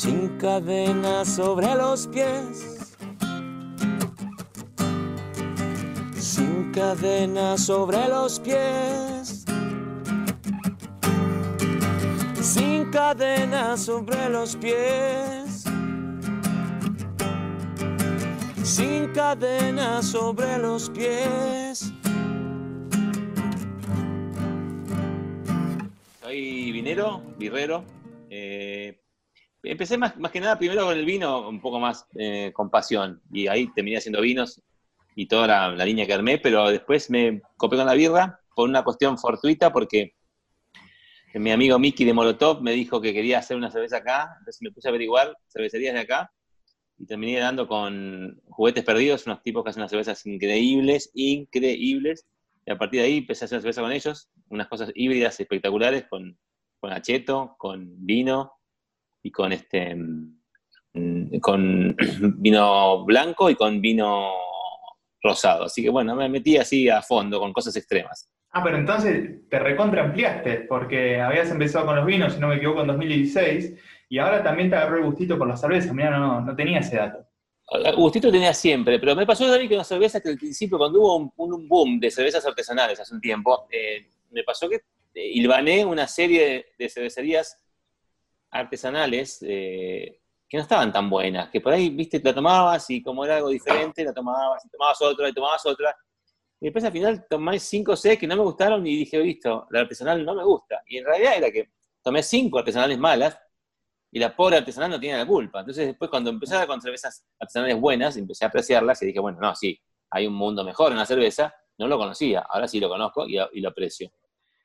sin cadenas sobre los pies. Sin cadenas sobre los pies. Sin cadenas sobre los pies. Sin cadenas sobre los pies. Soy vinero, birrero. Eh, empecé más, que nada primero con el vino, un poco más eh, con pasión. Y ahí terminé haciendo vinos y toda la, la, línea que armé, pero después me copé con la birra por una cuestión fortuita, porque mi amigo Miki de Molotov me dijo que quería hacer una cerveza acá, entonces me puse a averiguar cervecerías de acá y terminé dando con Juguetes Perdidos, unos tipos que hacen unas cervezas increíbles, increíbles. Y a partir de ahí empecé a hacer cerveza con ellos, unas cosas híbridas espectaculares con, con acheto, con vino y con este con vino blanco y con vino rosado. Así que bueno, me metí así a fondo con cosas extremas. Ah, pero entonces te recontra ampliaste, porque habías empezado con los vinos, si no me equivoco, en 2016, y ahora también te agarró el gustito por la cerveza. Mira, no, no tenía ese dato. Gustito tenía siempre, pero me pasó también que una cerveza que al principio, cuando hubo un, un boom de cervezas artesanales hace un tiempo, eh, me pasó que eh, hilvané una serie de, de cervecerías artesanales eh, que no estaban tan buenas, que por ahí, viste, la tomabas y como era algo diferente, la tomabas y tomabas otra y tomabas otra. Y después al final tomé cinco o seis que no me gustaron y dije, visto, la artesanal no me gusta. Y en realidad era que tomé cinco artesanales malas y la pobre artesanal no tiene la culpa. Entonces después cuando empecé con cervezas artesanales buenas, empecé a apreciarlas y dije, bueno, no, sí, hay un mundo mejor en la cerveza, no lo conocía, ahora sí lo conozco y lo aprecio.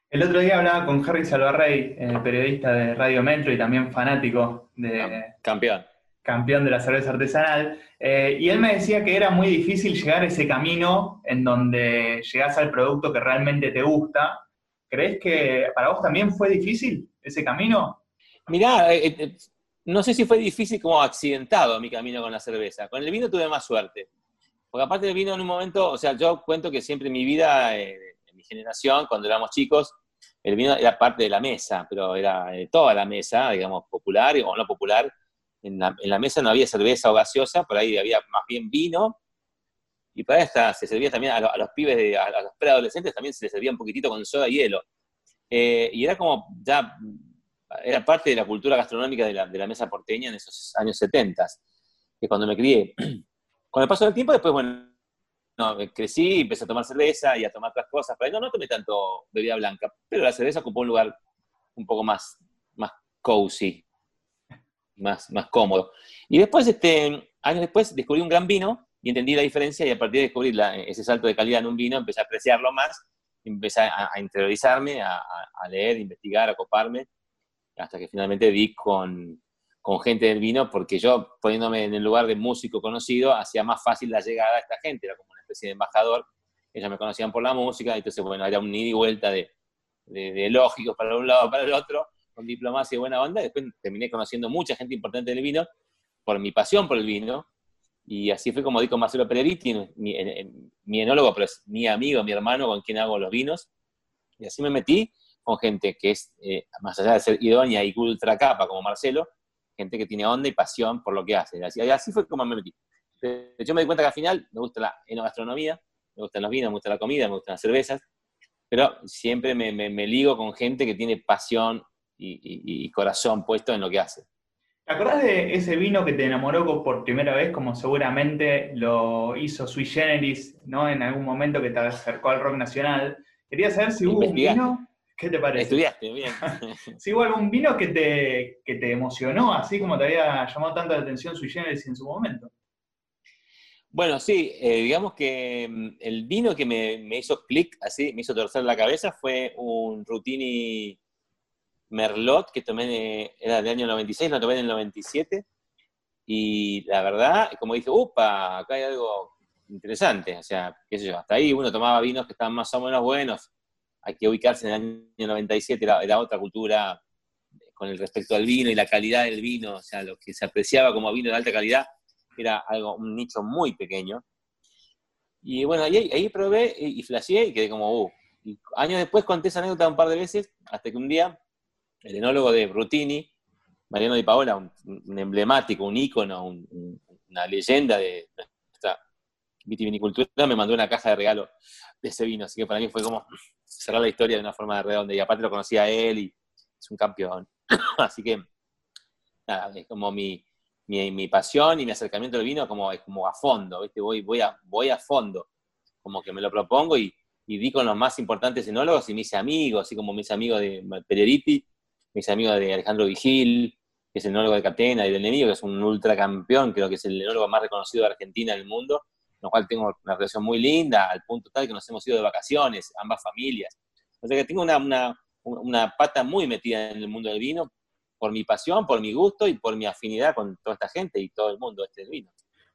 El otro día hablaba con Harry Salvarrey, eh, periodista de Radio Metro y también fanático de... Campeón. Campeón de la cerveza artesanal. Eh, y él me decía que era muy difícil llegar a ese camino en donde llegás al producto que realmente te gusta. ¿Crees que para vos también fue difícil ese camino? Mirá, eh, no sé si fue difícil como accidentado mi camino con la cerveza. Con el vino tuve más suerte. Porque aparte del vino en un momento, o sea, yo cuento que siempre en mi vida generación, cuando éramos chicos, el vino era parte de la mesa, pero era de toda la mesa, digamos, popular o no popular. En la, en la, mesa no había cerveza o gaseosa, por ahí había más bien vino. Y para esta se servía también a, lo, a los pibes, de, a, los preadolescentes también se les servía un poquitito con soda y hielo. Eh, y era como ya, era parte de la cultura gastronómica de la, de la mesa porteña en esos años 70, que cuando me crié. Con el paso del tiempo, después, bueno, no, crecí, empecé a tomar cerveza y a tomar otras cosas, pero no, no tomé tanto bebida blanca, pero la cerveza ocupó un lugar un poco más, más cozy, más, más cómodo. Y después, este, años después, descubrí un gran vino y entendí la diferencia y a partir de descubrir ese salto de calidad en un vino, empecé a apreciarlo más, empecé a, interiorizarme, a, leer, investigar, a coparme, hasta que finalmente di con, con gente del vino, porque yo poniéndome en el lugar de músico conocido, hacía más fácil la llegada a esta gente, era como una especie de embajador, ellos me conocían por la música, entonces bueno, era un ida y vuelta de, de, de lógicos para un lado para el otro, con diplomacia y buena onda, después terminé conociendo mucha gente importante del vino, por mi pasión por el vino, y así fue como di con Marcelo Peretti, mi, mi enólogo, pero es mi amigo, mi hermano, con quien hago los vinos, y así me metí con gente que es, eh, más allá de ser idónea y ultra capa como Marcelo, gente que tiene onda y pasión por lo que hace. Así, así fue como me metí. Yo me di cuenta que al final me gusta la enogastronomía, me gustan los vinos, me gusta la comida, me gustan las cervezas, pero siempre me, me, me ligo con gente que tiene pasión y, y, y, corazón puesto en lo que hace. ¿Te acordás de ese vino que te enamoró por primera vez, como seguramente lo hizo Sui Generis, ¿no? En algún momento que te acercó al rock nacional. Quería saber si hubo un vino ¿Qué te parece? Estudiaste, bien. si hubo algún vino que te, que te emocionó, así como te había llamado tanto la atención sui generis en su momento. Bueno, sí, eh, digamos que mm, el vino que me, me hizo clic, así, me hizo torcer la cabeza, fue un Rutini Merlot que tomé, de, era del año 96, lo tomé en el 97, y la verdad, como dije, upa, acá hay algo interesante, o sea, qué sé yo, hasta ahí uno tomaba vinos que estaban más o menos buenos, hay que ubicarse en el año 97, era, otra cultura con el respecto al vino y la calidad del vino, o sea, lo que se apreciaba como vino de alta calidad era algo, un nicho muy pequeño. Y bueno, ahí, ahí probé y, y flasheé y quedé como, uh. Y años después conté esa anécdota un par de veces, hasta que un día el enólogo de Brutini Mariano Di Paola, un, emblemático, un ícono, una leyenda de vitivinicultura, me mandó una caja de regalo de ese vino. Así que para mí fue como cerrar la historia de una forma redonda. Y aparte lo conocía a él y es un campeón. Así que, nada, es como mi, mi, pasión y mi acercamiento al vino como, es como a fondo, ¿viste? Voy, voy, a, voy a fondo. Como que me lo propongo y, y di con los más importantes enólogos y mis amigos, así como mis amigos de Pereriti, mis amigos de Alejandro Vigil, que es el enólogo de Catena, y del enemigo, que es un ultracampeón, creo que es el enólogo más reconocido de Argentina del mundo, con lo cual tengo una relación muy linda, al punto tal que nos hemos ido de vacaciones, ambas familias. O sea que tengo una, una, pata muy metida en el mundo del vino, por mi pasión, por mi gusto y por mi afinidad con toda esta gente y todo el mundo este del vino.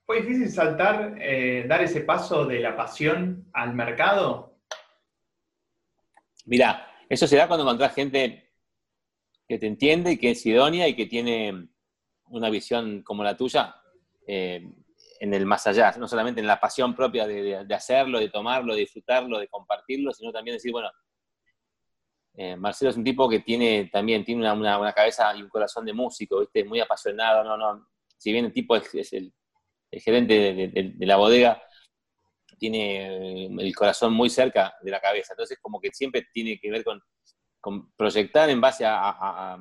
¿Fue difícil saltar, eh, dar ese paso de la pasión al mercado? Mirá, eso se da cuando encontrás gente que te entiende y que es idónea y que tiene una visión como la tuya eh, en el más allá, no solamente en la pasión propia de, hacerlo, de tomarlo, de disfrutarlo, de compartirlo, sino también decir, bueno, eh, Marcelo es un tipo que tiene también tiene una, cabeza y un corazón de músico, ¿viste? muy apasionado, no, no, si bien el tipo es, el, gerente de, la bodega, tiene el corazón muy cerca de la cabeza, entonces como que siempre tiene que ver con proyectar en base a,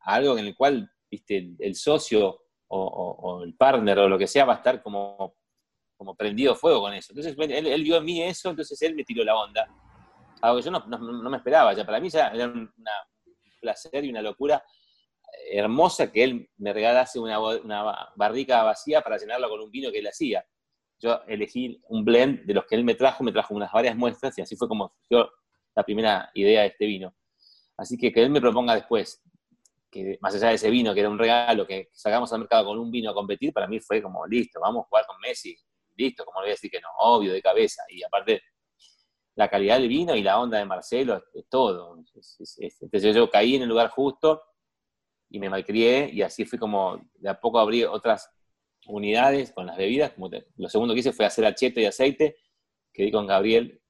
algo en el cual ¿viste? el socio o, el partner o lo que sea va a estar como, como prendido fuego con eso. Entonces él, vio en mí eso, entonces él me tiró la onda. Algo que yo no, me esperaba, ya para mí ya era un placer y una locura hermosa que él me regalase una, una barrica vacía para llenarla con un vino que él hacía. Yo elegí un blend de los que él me trajo, me trajo unas varias muestras y así fue como yo la primera idea de este vino. Así que que él me proponga después, más allá de ese vino, que era un regalo, que sacamos al mercado con un vino a competir, para mí fue como, listo, vamos a jugar con Messi, listo, como le voy a decir que no, obvio, de cabeza. Y aparte, la calidad del vino y la onda de Marcelo es, todo. Entonces yo caí en el lugar justo y me malcrié y así fui como, de a poco abrí otras unidades con las bebidas. Como lo segundo que hice fue hacer acheto y aceite, que di con Gabriel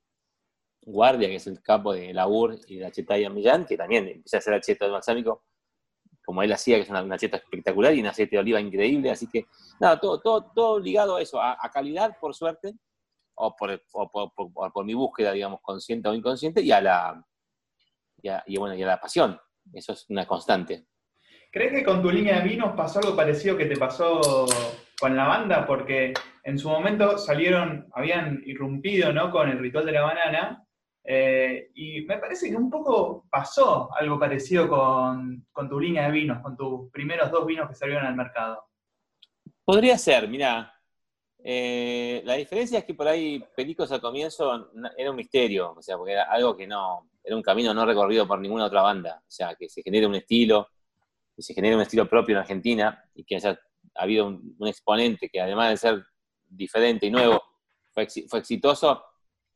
Guardia, que es el capo de la UR y de la Chetaya Millán, que también empieza a hacer cheto de balsámico como él hacía, que es una, cheta espectacular y un aceite de oliva increíble. Así que, nada, todo, todo, todo ligado a eso, a, calidad, por suerte, o, por, por, mi búsqueda, digamos, consciente o inconsciente, y a la, y, bueno, y a la pasión. Eso es una constante. ¿Crees que con tu línea de vinos pasó algo parecido que te pasó con la banda? Porque en su momento salieron, habían irrumpido ¿no? con el ritual de la banana, eh, y me parece que un poco pasó algo parecido con, tu línea de vinos, con tus primeros dos vinos que salieron al mercado. Podría ser, mira. Eh, la diferencia es que por ahí Pelicos al comienzo era un misterio, o sea, porque era algo que no, era un camino no recorrido por ninguna otra banda, o sea, que se genere un estilo, que se genere un estilo propio en Argentina y que haya habido un, exponente que además de ser diferente y nuevo, fue exitoso,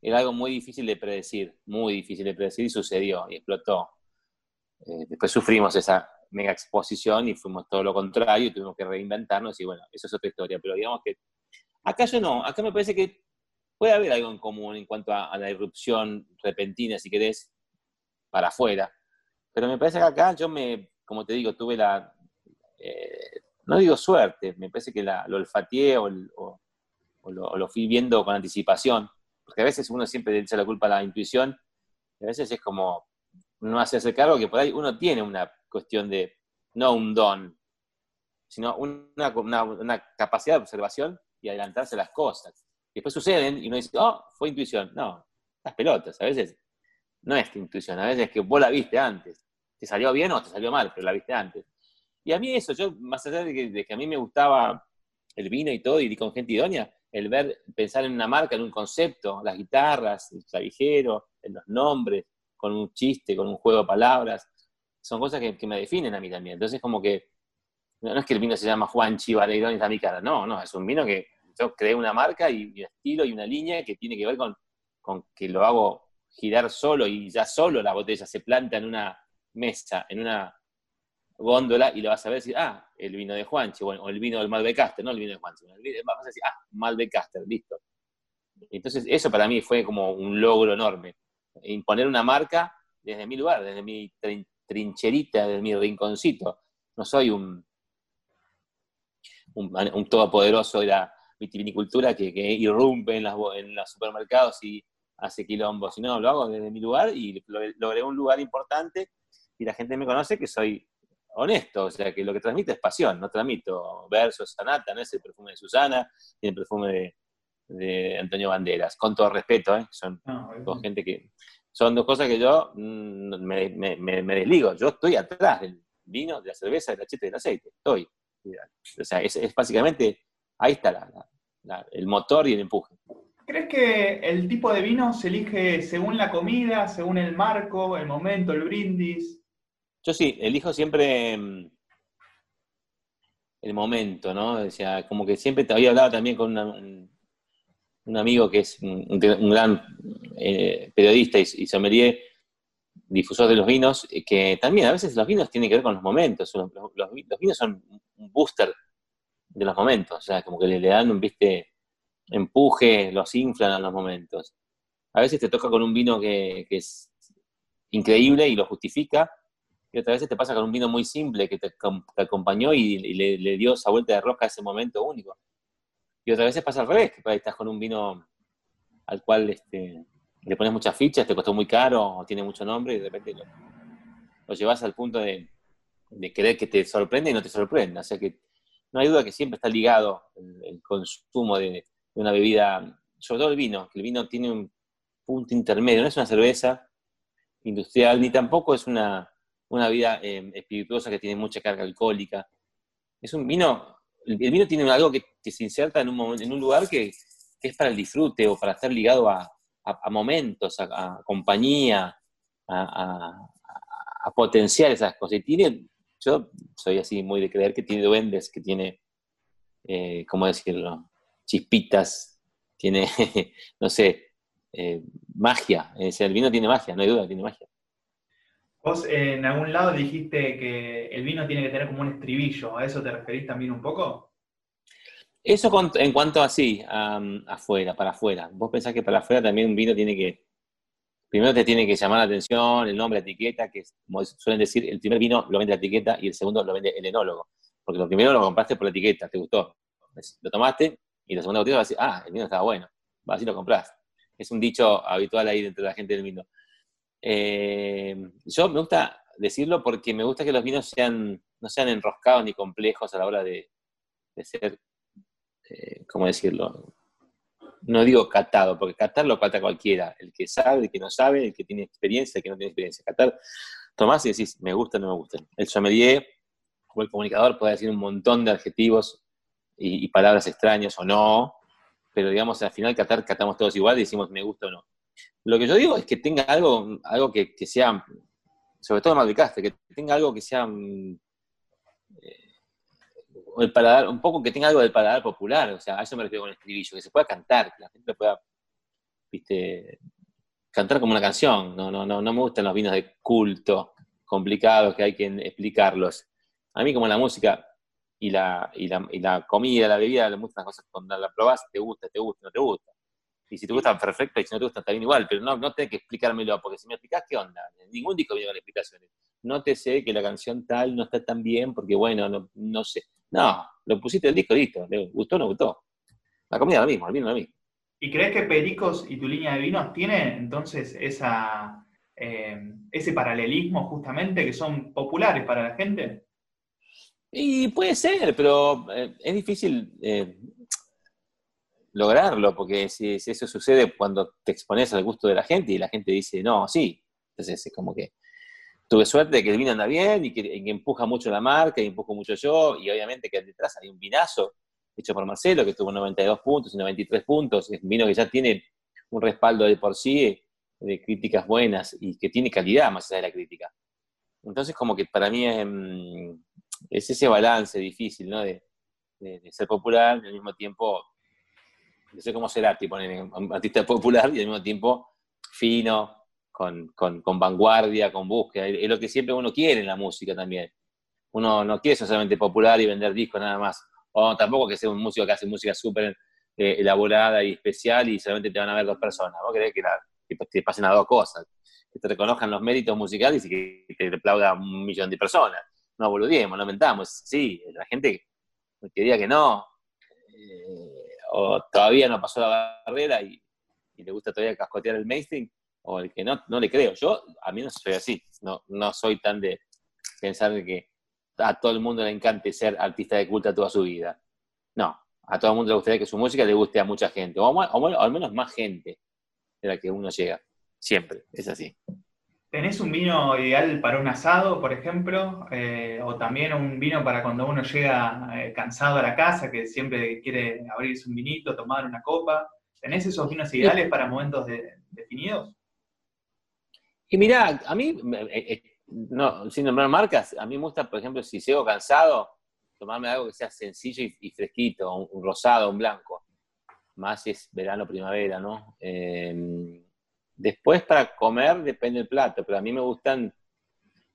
era algo muy difícil de predecir, muy difícil de predecir y sucedió y explotó. Eh, después sufrimos esa mega exposición y fuimos todo lo contrario y tuvimos que reinventarnos y bueno, eso es otra historia, pero digamos que acá yo no, acá me parece que puede haber algo en común en cuanto a, la irrupción repentina, si querés, para afuera, pero me parece que acá yo me, como te digo, tuve la, eh, no digo suerte, me parece que la, lo olfateé o, lo, lo fui viendo con anticipación porque a veces uno siempre le echa la culpa a la intuición, y a veces es como no hacerse cargo que por ahí uno tiene una cuestión de, no un don, sino una, una, capacidad de observación y adelantarse las cosas. Y después suceden y uno dice, oh, fue intuición. No, las pelotas, a veces no es intuición, a veces es que vos la viste antes. Te salió bien o te salió mal, pero la viste antes. Y a mí eso, yo, más allá de que, de que a mí me gustaba el vino y todo, y con gente idónea, el ver, pensar en una marca, en un concepto, las guitarras, el clavijero, en los nombres, con un chiste, con un juego de palabras, son cosas que, me definen a mí también. Entonces, como que, no, es que el vino se llama Juan Chivareirón y está mi cara, no, no, es un vino que yo creé una marca y, un estilo y una línea que tiene que ver con, con que lo hago girar solo y ya solo la botella se planta en una mesa, en una góndola y lo vas a ver y decir, ah, el vino de Juanchi, o el vino del Malbecaster, no el vino de Juanchi, vas a decir, ah, Malbecaster, listo. Entonces, eso para mí fue como un logro enorme. Imponer una marca desde mi lugar, desde mi trincherita, desde mi rinconcito. no soy un, un, todopoderoso de la vitivinicultura que, irrumpe en, en los supermercados y hace quilombo, sino lo hago desde mi lugar y logré un lugar importante y la gente me conoce que soy honesto, o sea, que lo que transmite es pasión, no transmito versos, sanata, no es el perfume de Susana, ni el perfume de, Antonio Banderas, con todo respeto, ¿eh? son dos gente que, son dos cosas que yo mm, me, desligo, yo estoy atrás del vino, de la cerveza, del achete y del aceite, estoy, o sea, es, básicamente, ahí está el motor y el empuje. ¿Crees que el tipo de vino se elige según la comida, según el marco, el momento, el brindis? Yo sí, elijo siempre mm, el momento, ¿no? O sea, como que siempre te había hablado también con un, amigo que es un, gran eh, periodista y, sommelier, difusor de los vinos, eh, que también a veces los vinos tienen que ver con los momentos. Los, vinos son un booster de los momentos, o sea, como que le, dan un, viste, empuje, los inflan a los momentos. A veces te toca con un vino que es increíble y lo justifica, y otra vez te pasa con un vino muy simple que te, acompañó y, le, dio esa vuelta de rosca a ese momento único. Y otra vez pasa al revés, que estás con un vino al cual este, le pones muchas fichas, te costó muy caro o tiene mucho nombre y de repente lo, llevas al punto de, de, querer que te sorprenda y no te sorprenda. O sea que no hay duda que siempre está ligado el, consumo de, de, una bebida, sobre todo el vino, que el vino tiene un punto intermedio, no es una cerveza industrial ni tampoco es una una vida eh, espirituosa que tiene mucha carga alcohólica. Es un vino, el vino tiene algo que, se inserta en un, en un lugar que, es para el disfrute o para estar ligado a, momentos, a, compañía, a, potenciar esas cosas. Y tiene, yo soy así muy de creer que tiene duendes, que tiene, eh, ¿cómo decirlo? Chispitas, tiene, no sé, eh, magia. el vino tiene magia, no hay duda, tiene magia. Vos en algún lado dijiste que el vino tiene que tener como un estribillo, ¿a eso te referís también un poco? Eso en cuanto a sí, afuera, para afuera. Vos pensás que para afuera también un vino tiene que, primero te tiene que llamar la atención, el nombre, la etiqueta, que como suelen decir, el primer vino lo vende la etiqueta y el segundo lo vende el enólogo. Porque lo primero lo compraste por la etiqueta, te gustó. Lo tomaste y la segunda botella vas a decir, ah, el vino estaba bueno, vas y lo compras. Es un dicho habitual ahí dentro de la gente del vino. Eh, yo me gusta decirlo porque me gusta que los vinos sean, no sean enroscados ni complejos a la hora de, ser, eh, ¿cómo decirlo? No digo catado, porque catar lo cata cualquiera, el que sabe, el que no sabe, el que tiene experiencia, el que no tiene experiencia. Catar, tomás y decís, me gusta, no me gusta. El sommelier o el comunicador puede decir un montón de adjetivos y, y palabras extrañas o no, pero digamos, al final catar, catamos todos igual y decimos me gusta o no. Lo que yo digo es que tenga algo, algo que, sea, sobre todo Malvicaste, que tenga algo que sea mm, eh, el paladar, un poco que tenga algo del paladar popular, o sea, a eso me refiero con el estribillo, que se pueda cantar, que la gente pueda, viste, cantar como una canción. No, no, no, no me gustan los vinos de culto, complicados, que hay que explicarlos. A mí como la música y la, y la, y la comida, la bebida, muchas cosas, cuando la probás, te gusta, te gusta, no te gusta. Y si te gusta, perfecto, y si no te gusta, está bien igual, pero no, no tenés que explicármelo, porque si me explicás, ¿qué onda? Ningún disco viene con explicaciones. No te sé que la canción tal no está tan bien, porque bueno, no, no sé. No, lo pusiste el disco, listo. ¿Le gustó o no gustó? La comida lo mismo, el vino lo mismo. ¿Y crees que Pericos y tu línea de vinos tiene entonces esa, eh, ese paralelismo justamente, que son populares para la gente? Y puede ser, pero eh, es difícil eh, lograrlo, porque si, eso sucede cuando te expones al gusto de la gente y la gente dice, no, sí, entonces es como que tuve suerte de que el vino anda bien y que, empuja mucho la marca y empujo mucho yo, y obviamente que detrás hay un vinazo hecho por Marcelo, que tuvo 92 puntos y 93 puntos, es un vino que ya tiene un respaldo de por sí de críticas buenas y que tiene calidad más allá de la crítica. Entonces como que para mí es, mm, ese balance difícil, ¿no? De, de ser popular y al mismo tiempo no sé cómo será, tipo, un artista popular y al mismo tiempo fino, con, vanguardia, con búsqueda. Es lo que siempre uno quiere en la música también. Uno no quiere ser solamente popular y vender discos nada más. O tampoco que sea un músico que hace música súper eh, elaborada y especial y solamente te van a ver dos personas. Vos querés que, te pasen a dos cosas. Que te reconozcan los méritos musicales y que te aplauda un millón de personas. no boludiemos, no mentamos. Sí, la gente que diga que no, eh, o todavía no pasó la barrera y, le gusta todavía cascotear el mainstream, o el que no, no le creo. Yo, a mí no soy así, no, no soy tan de pensar que a todo el mundo le encante ser artista de culto toda su vida. No, a todo el mundo le gustaría que su música le guste a mucha gente, o, al menos más gente de la que uno llega. Siempre, es así. ¿Tenés un vino ideal para un asado, por ejemplo? Eh, o también un vino para cuando uno llega eh, cansado a la casa, que siempre quiere abrirse un vinito, tomar una copa. ¿Tenés esos vinos ideales para momentos definidos? Y mirá, a mí, eh, no, sin nombrar marcas, a mí me gusta, por ejemplo, si llego cansado, tomarme algo que sea sencillo y, fresquito, un, rosado, un blanco. Más si es verano, primavera, ¿no? Después para comer depende del plato, pero a mí me gustan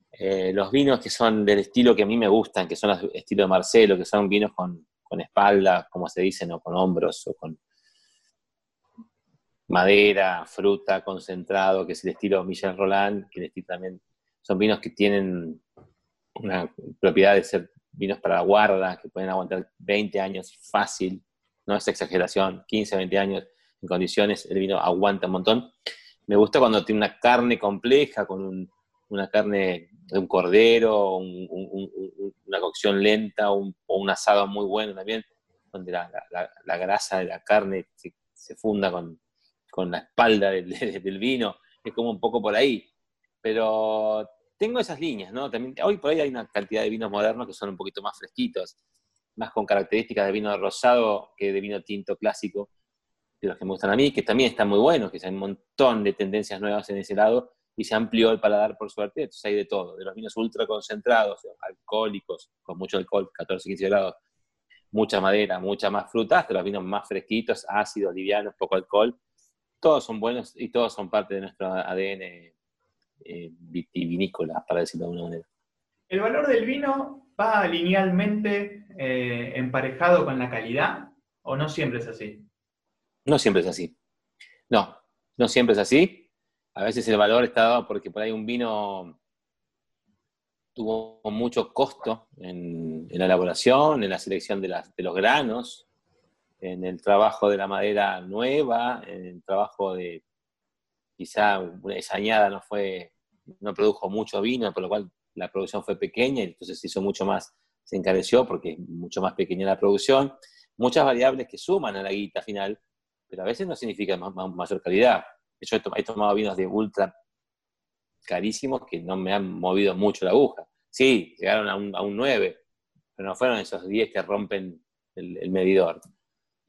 eh, los vinos que son del estilo que a mí me gustan, que son los estilo de Marcelo, que son vinos con, con espalda, como se dice, o con hombros, o con madera, fruta, concentrado, que es el estilo Michel Roland, que el estilo también son vinos que tienen una propiedad de ser vinos para la guarda, que pueden aguantar 20 años fácil, no es exageración, 15, 20 años en condiciones, el vino aguanta un montón. Me gusta cuando tiene una carne compleja, con una carne de un cordero, una cocción lenta o un asado muy bueno también, donde la, grasa de la carne se, funda con, la espalda del, vino, es como un poco por ahí. Pero tengo esas líneas, ¿no? Hoy por ahí hay una cantidad de vinos modernos que son un poquito más fresquitos, más con características de vino rosado que de vino tinto clásico, de los que me gustan a mí, que también están muy buenos, que hay un montón de tendencias nuevas en ese lado y se amplió el paladar por suerte, entonces hay de todo, de los vinos ultra concentrados, alcohólicos, con mucho alcohol, 14, 15 grados, mucha madera, mucha más fruta, hasta los vinos más fresquitos, ácidos, livianos, poco alcohol, todos son buenos y todos son parte de nuestro ADN eh, vitivinícola, para decirlo de alguna manera. ¿El valor del vino va linealmente eh, emparejado con la calidad o no siempre es así? No siempre es así. No, no siempre es así. A veces el valor está dado porque por ahí un vino tuvo mucho costo en, la elaboración, en la selección de, los granos, en el trabajo de la madera nueva, en el trabajo de quizá esa añada no fue no produjo mucho vino, por lo cual la producción fue pequeña y entonces se hizo mucho más, se encareció porque es mucho más pequeña la producción. Muchas variables que suman a la guita final, pero a veces no significa mayor calidad. Yo he tomado vinos de ultra carísimos que no me han movido mucho la aguja. Sí, llegaron a un, a 9, pero no fueron esos 10 que rompen el, medidor.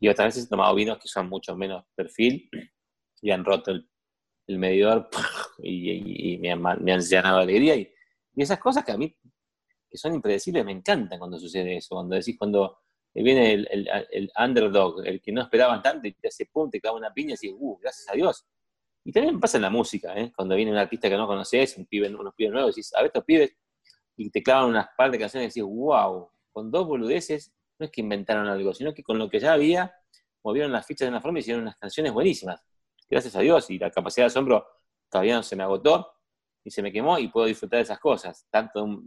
Y otras veces he tomado vinos que son mucho menos perfil y han roto el, medidor y, me, han, llenado de alegría. Y, esas cosas que a mí, que son impredecibles, me encantan cuando sucede eso. Cuando decís, cuando viene el, underdog, el que no esperaban tanto y te hace pum, te clava una piña y decís, uh, gracias a Dios. Y también pasa en la música, ¿eh? cuando viene un artista que no conoces, un pibe, unos pibes nuevos, decís, a ver estos pibes, y te clavan unas par de canciones y decís, wow, con dos boludeces, no es que inventaron algo, sino que con lo que ya había, movieron las fichas de una forma y hicieron unas canciones buenísimas gracias a Dios, y la capacidad de asombro todavía no se me agotó y se me quemó y puedo disfrutar de esas cosas, tanto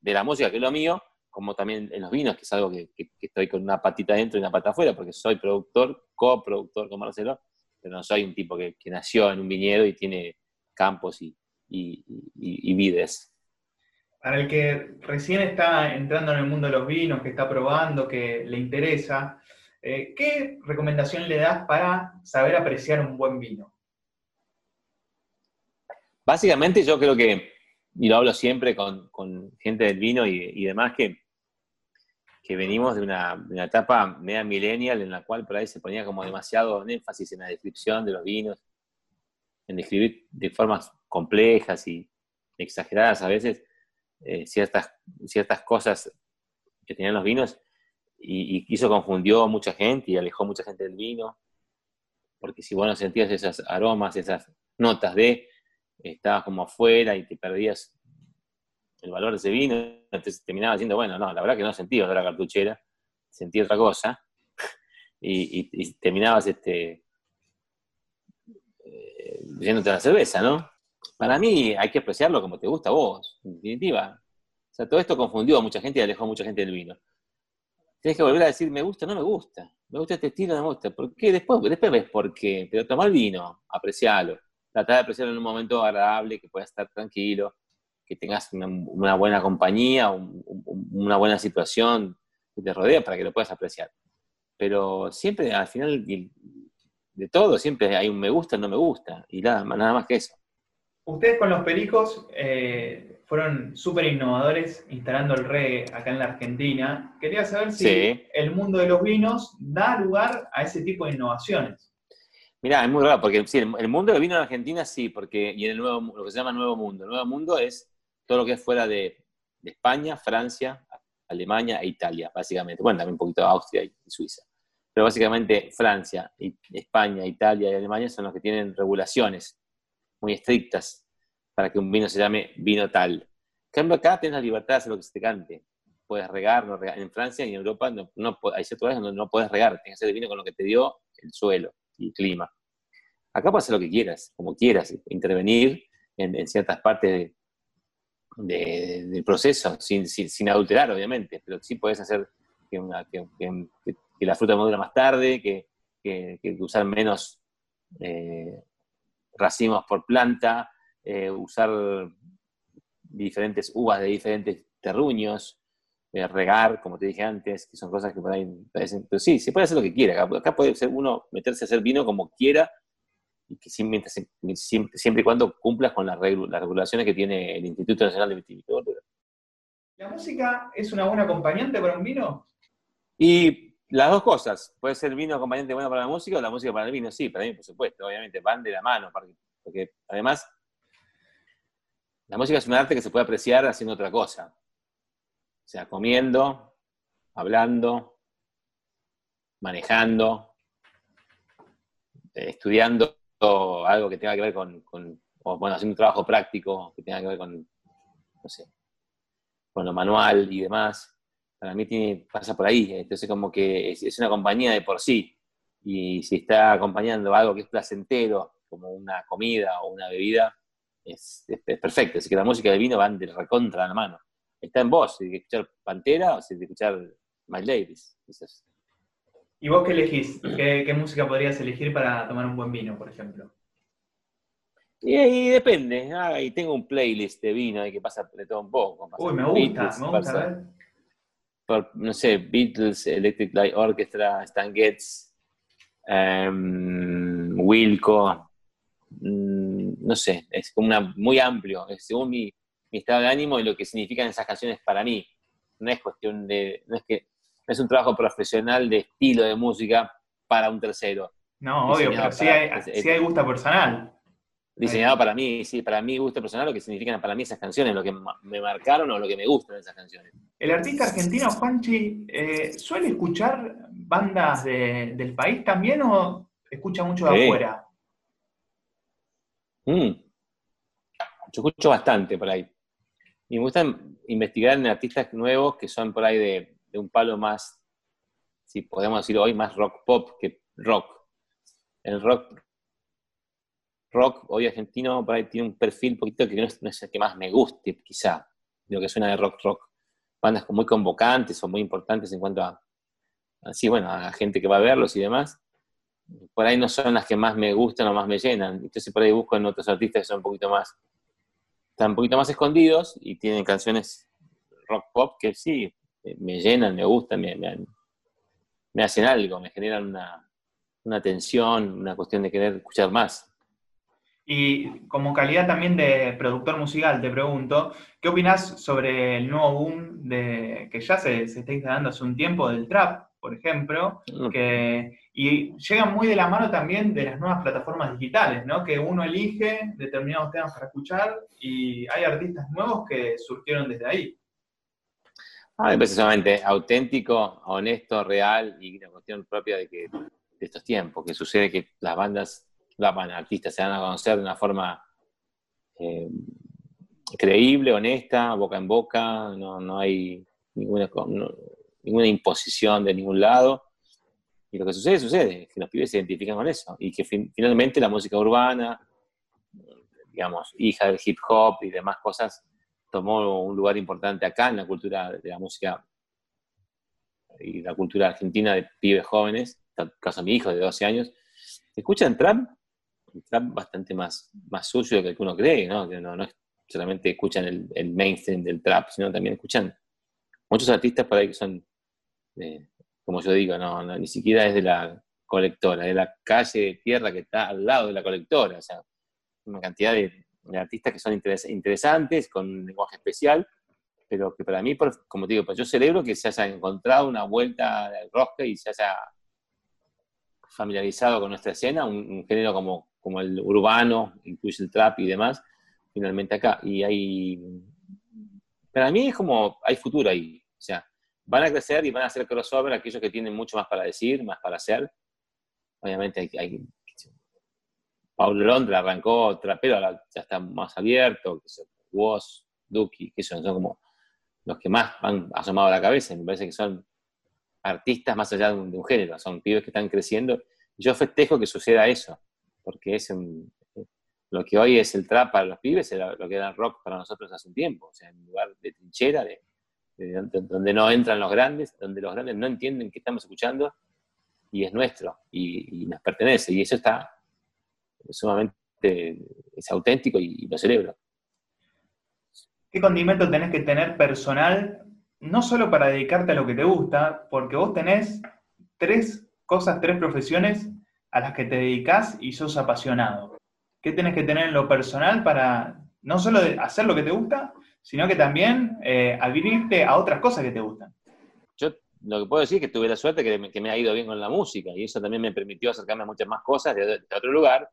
de la música, que es lo mío, como también en los vinos, que es algo que, estoy con una patita dentro y una pata afuera, porque soy productor, coproductor con Marcelo, pero no soy un tipo que, nació en un viñedo y tiene campos y, y, vides. Para el que recién está entrando en el mundo de los vinos, que está probando, que le interesa, eh, ¿Qué recomendación le das para saber apreciar un buen vino? Básicamente yo creo que, y lo hablo siempre con, gente del vino y, demás, que, que venimos de una, etapa media millennial en la cual por ahí se ponía como demasiado énfasis en la descripción de los vinos, en describir de formas complejas y exageradas a veces eh, ciertas, ciertas cosas que tenían los vinos y, y, eso confundió a mucha gente y alejó a mucha gente del vino, porque si vos no sentías esos aromas, esas notas de, estabas como afuera y te perdías el valor de ese vino, entonces terminabas diciendo, bueno, no, la verdad que no sentí otra cartuchera, sentí otra cosa, y, terminabas este, eh, la cerveza, ¿no? Para mí hay que apreciarlo como te gusta a vos, en definitiva. O sea, todo esto confundió a mucha gente y alejó a mucha gente del vino. Tienes que volver a decir, me gusta, no me gusta. Me gusta este estilo, no me gusta. ¿Por qué? Después, después ves por qué. Pero tomar vino, apreciarlo. Tratar de apreciarlo en un momento agradable, que puedas estar tranquilo, que tengas una, buena compañía, una buena situación que te rodea para que lo puedas apreciar. Pero siempre, al final de todo, siempre hay un me gusta, no me gusta. Y nada, nada más que eso. Ustedes con los pericos eh, fueron súper innovadores instalando el reggae acá en la Argentina. Quería saber si el mundo de los vinos da lugar a ese tipo de innovaciones. Mirá, es muy raro, porque sí, el, mundo de los vinos en Argentina sí, porque, y en el nuevo, lo que se llama Nuevo Mundo. El Nuevo Mundo es todo lo que es fuera de, España, Francia, Alemania e Italia, básicamente. Bueno, también un poquito de Austria y Suiza. Pero básicamente Francia, España, Italia y Alemania son los que tienen regulaciones muy estrictas para que un vino se llame vino tal. En cambio, acá tienes la libertad de hacer lo que se te cante. Puedes regar, no regar. En Francia y en Europa no, no, hay ciertos lugares donde no puedes regar, tienes que hacer el vino con lo que te dio el suelo y el clima. Acá puedes hacer lo que quieras, como quieras, intervenir en, ciertas partes del proceso, sin, sin, adulterar, obviamente, pero sí puedes hacer que, la fruta madura más tarde, que, usar menos eh, racimos por planta, eh, usar diferentes uvas de diferentes terruños, eh, regar, como te dije antes, que son cosas que por ahí parecen. Pero sí, se puede hacer lo que quiera. Acá, puede ser uno meterse a hacer vino como quiera y que siempre, siempre, y cuando cumplas con las, las regulaciones que tiene el Instituto Nacional de Viticultura. ¿La música es una buena acompañante para un vino? Y las dos cosas. Puede ser el vino acompañante bueno para la música o la música para el vino. Sí, para mí, por supuesto. Obviamente, van de la mano. Porque, además, la música es un arte que se puede apreciar haciendo otra cosa. O sea, comiendo, hablando, manejando, eh, algo que tenga que ver con, bueno, haciendo un trabajo práctico que tenga que ver con, no sé, con lo manual y demás para mí tiene, pasa por ahí. Entonces, como que es, una compañía de por sí. Y si está acompañando algo que es placentero, como una comida o una bebida, es, perfecto. Así que la música del vino van de recontra a la mano. Está en vos, si que escuchar Pantera o si que escuchar My Ladies. ¿Y vos qué elegís? ¿Qué, música podrías elegir para tomar un buen vino, por ejemplo? Y, depende. Ah, y tengo un playlist de vino que pasa de todo un poco. Uy, me gusta, me gusta no sé, Beatles, Electric Light Orchestra, Stan Getz, um, Wilco, mm, no sé, es como una, muy amplio, es según mi, estado de ánimo y lo que significan esas canciones para mí. No es cuestión de, no es que, es un trabajo profesional de estilo de música para un tercero. No, obvio, pero sí hay, sí hay gusto personal diseñado para mí, sí, para mí gusto personal, lo que significan para mí esas canciones, lo que me marcaron o lo que me gustan de esas canciones. El artista argentino, Juanchi, eh, ¿suele escuchar bandas del país también o escucha mucho de afuera? Mm. Yo escucho bastante por ahí. Y me gusta investigar en artistas nuevos que son por ahí de, de un palo más, si podemos decir hoy, más rock pop que rock. El rock rock hoy argentino por ahí tiene un perfil poquito que no es, el que más me guste, quizá, de lo que suena de rock rock. Bandas muy convocantes o muy importantes en cuanto a, así, bueno, a gente que va a verlos y demás. Por ahí no son las que más me gustan o más me llenan. Entonces por ahí busco en otros artistas que son un poquito más, están un poquito más escondidos y tienen canciones rock pop que sí, me llenan, me gustan, me, me, hacen algo, me generan una, una tensión, una cuestión de querer escuchar más. Y como calidad también de productor musical, te pregunto, ¿qué opinas sobre el nuevo boom de, que ya se, se está instalando hace un tiempo del trap, por ejemplo? Que, y llega muy de la mano también de las nuevas plataformas digitales, ¿no? Que uno elige determinados temas para escuchar y hay artistas nuevos que surgieron desde ahí. Ah, me parece solamente auténtico, honesto, real y una cuestión propia de, que, de estos tiempos, que sucede que las bandas la artistas se van a conocer de una forma eh, creíble, honesta, boca en boca, no, hay ninguna, ninguna imposición de ningún lado. Y lo que sucede, sucede, que los pibes se identifican con eso. Y que finalmente la música urbana, digamos, hija del hip hop y demás cosas, tomó un lugar importante acá en la cultura de la música y la cultura argentina de pibes jóvenes, en caso de mi hijo de 12 años, escuchan trap, trap bastante más, más sucio de que uno cree, ¿no? No, es solamente escuchan el, mainstream del trap, sino también escuchan muchos artistas por ahí que son, eh, como yo digo, no, ni siquiera es de la colectora, de la calle de tierra que está al lado de la colectora, o sea, una cantidad de, artistas que son interesantes, con un lenguaje especial, pero que para mí, como te digo, pues yo celebro que se haya encontrado una vuelta del rosca y se haya familiarizado con nuestra escena, un, género como, como el urbano, incluye el trap y demás, finalmente acá. Y hay, para mí es como, hay futuro ahí, o sea, van a crecer y van a hacer crossover aquellos que tienen mucho más para decir, más para hacer. Obviamente hay, hay Paulo Londra arrancó trapero, ya está más abierto, que Woz, Duki, que son, son como los que más han asomado la cabeza. Me parece que son artistas más allá de un, género, son pibes que están creciendo. Yo festejo que suceda eso, porque es lo que hoy es el trap para los pibes, es lo que era el rock para nosotros hace un tiempo, o sea, en lugar de trinchera, de, donde no entran los grandes, donde los grandes no entienden qué estamos escuchando y es nuestro y, nos pertenece. Y eso está sumamente, es auténtico y lo celebro. ¿Qué condimento tenés que tener personal, no solo para dedicarte a lo que te gusta, porque vos tenés tres cosas, tres profesiones a las que te dedicas y sos apasionado? ¿Qué tenés que tener en lo personal para no solo hacer lo que te gusta, sino que también eh, a otras cosas que te gustan? Yo lo que puedo decir es que tuve la suerte que me, ha ido bien con la música y eso también me permitió acercarme a muchas más cosas de, otro lugar,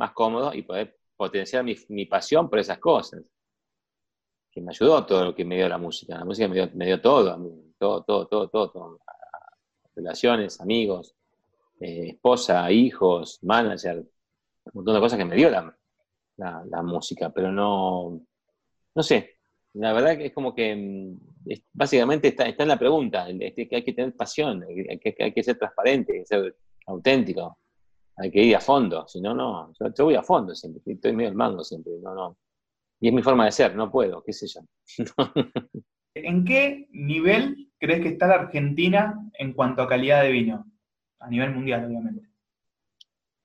más cómodo y poder potenciar mi, mi pasión por esas cosas. Que me ayudó todo lo que me dio la música. La música me dio, me dio todo, todo, todo, todo, todo, Relaciones, amigos, eh, esposa, hijos, manager, un montón de cosas que me dio la, la, música, pero no, no sé. La verdad que es como que mm, básicamente está, está en la pregunta, este, que hay que tener pasión, que, hay que ser transparente, hay que ser auténtico, hay que ir a fondo, si no, no, yo, yo voy a fondo siempre, estoy medio al mango siempre, no, no, y es mi forma de ser, no puedo, qué sé yo. ¿En qué nivel crees que está la Argentina en cuanto a calidad de vino? A nivel mundial, obviamente.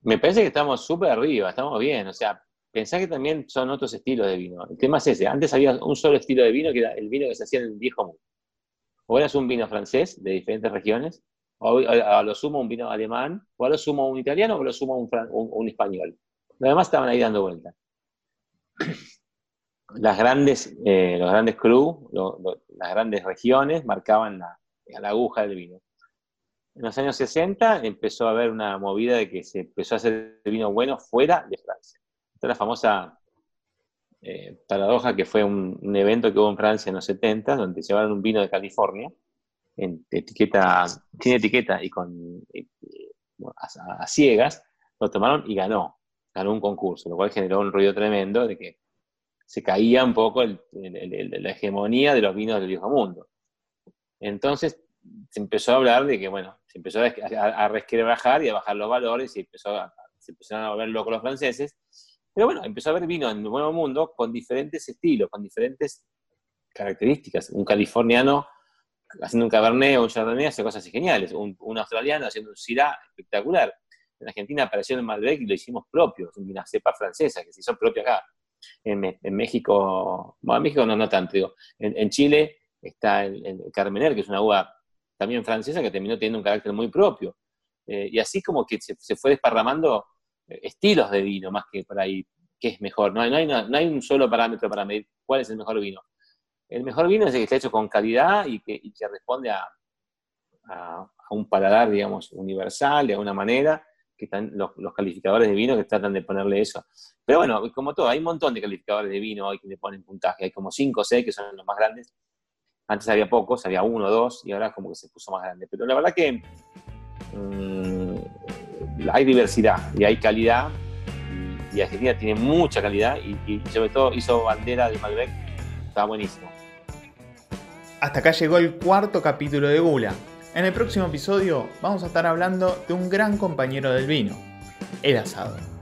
Me parece que estamos súper arriba, estamos bien. O sea, pensá que también son otros estilos de vino. El tema es ese. Antes había un solo estilo de vino, que era el vino que se hacía en el viejo mundo. Ahora es un vino francés de diferentes regiones, o a lo sumo un vino alemán, o a lo sumo un italiano, o a lo sumo un, un, español. Los demás estaban ahí dando vueltas las grandes, eh, los grandes crew, las grandes regiones marcaban la, aguja del vino. En los años 60 empezó a haber una movida de que se empezó a hacer vino bueno fuera de Francia. Esta es la famosa eh, paradoja que fue un, evento que hubo en Francia en los 70, donde llevaron un vino de California, en etiqueta, sin etiqueta y con a, ciegas, lo tomaron y ganó, ganó un concurso, lo cual generó un ruido tremendo de que se caía un poco la hegemonía de los vinos del viejo mundo. Entonces se empezó a hablar de que, bueno, se empezó a, a, resquebrajar y a bajar los valores y empezó se empezaron a volver locos los franceses. Pero bueno, empezó a haber vino en el Nuevo Mundo con diferentes estilos, con diferentes características. Un californiano haciendo un cabernet o un chardonnay hace cosas geniales. Un, australiano haciendo un syrah espectacular. En Argentina apareció el Malbec y lo hicimos propio, una cepa francesa que se hizo propia acá en, México, bueno, en México no, no tanto, digo, en, Chile está el, Carmener, que es una uva también francesa que terminó teniendo un carácter muy propio. Eh, y así como que se, fue desparramando eh, estilos de vino, más que por ahí, qué es mejor. No hay, no, hay no hay un solo parámetro para medir cuál es el mejor vino. El mejor vino es el que está hecho con calidad y que, responde a, un paladar, digamos, universal, de alguna manera, que están los, calificadores de vino que tratan de ponerle eso. Pero bueno, como todo, hay un montón de calificadores de vino hoy que le ponen puntaje. Hay como 5 o 6 que son los más grandes. Antes había pocos, había uno o dos, y ahora como que se puso más grande. Pero la verdad que mm, hay diversidad y hay calidad. Y, Argentina tiene mucha calidad y, y, sobre todo hizo bandera de Malbec. Está buenísimo. Hasta acá llegó el cuarto capítulo de Gula. En el próximo episodio vamos a estar hablando de un gran compañero del vino, el asado.